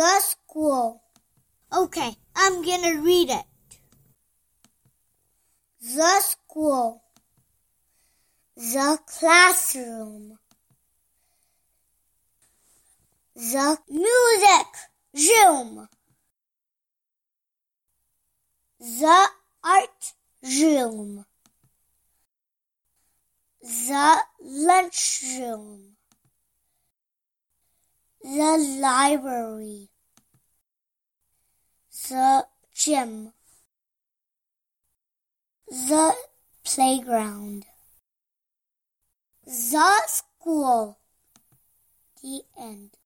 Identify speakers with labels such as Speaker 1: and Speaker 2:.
Speaker 1: The school. Okay, I'm gonna read it. The school. The classroom. The music room. The art room. The lunchroom. The library. The gym. The playground. The school. The end.